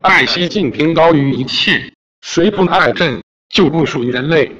爱惜净平高于一切，谁不爱朕，就不属于人类。